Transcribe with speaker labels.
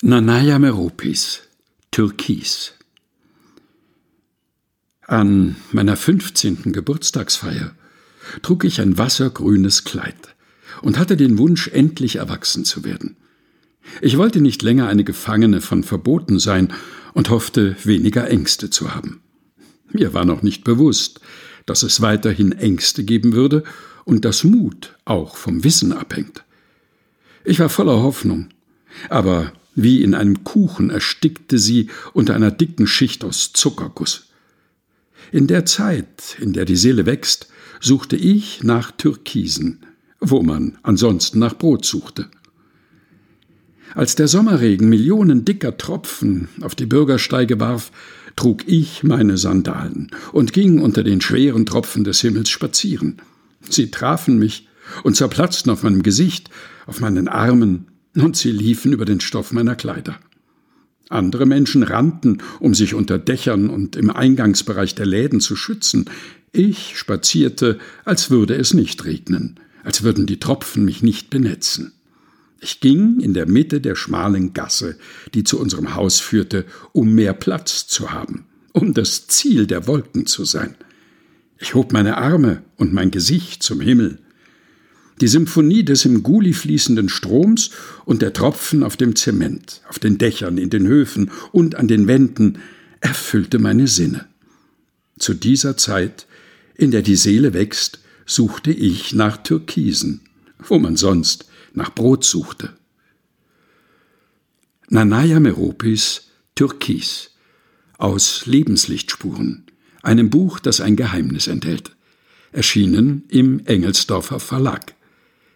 Speaker 1: Nanaya Meropis, Türkis. An meiner 15. Geburtstagsfeier trug ich ein wassergrünes Kleid und hatte den Wunsch, endlich erwachsen zu werden. Ich wollte nicht länger eine Gefangene von Verboten sein und hoffte, weniger Ängste zu haben. Mir war noch nicht bewusst, dass es weiterhin Ängste geben würde und dass Mut auch vom Wissen abhängt. Ich war voller Hoffnung, aber wie in einem Kuchen erstickte sie unter einer dicken Schicht aus Zuckerguss. In der Zeit, in der die Seele wächst, suchte ich nach Türkisen, wo man ansonsten nach Brot suchte. Als der Sommerregen Millionen dicker Tropfen auf die Bürgersteige warf, trug ich meine Sandalen und ging unter den schweren Tropfen des Himmels spazieren. Sie trafen mich und zerplatzten auf meinem Gesicht, auf meinen Armen, und sie liefen über den Stoff meiner Kleider. Andere Menschen rannten, um sich unter Dächern und im Eingangsbereich der Läden zu schützen. Ich spazierte, als würde es nicht regnen, als würden die Tropfen mich nicht benetzen. Ich ging in der Mitte der schmalen Gasse, die zu unserem Haus führte, um mehr Platz zu haben, um das Ziel der Wolken zu sein. Ich hob meine Arme und mein Gesicht zum Himmel. Die Symphonie des im Guli fließenden Stroms und der Tropfen auf dem Zement, auf den Dächern, in den Höfen und an den Wänden erfüllte meine Sinne. Zu dieser Zeit, in der die Seele wächst, suchte ich nach Türkisen, wo man sonst nach Brot suchte. Nanaya Meropis Türkis aus Lebenslichtspuren, einem Buch, das ein Geheimnis enthält, erschienen im Engelsdorfer Verlag.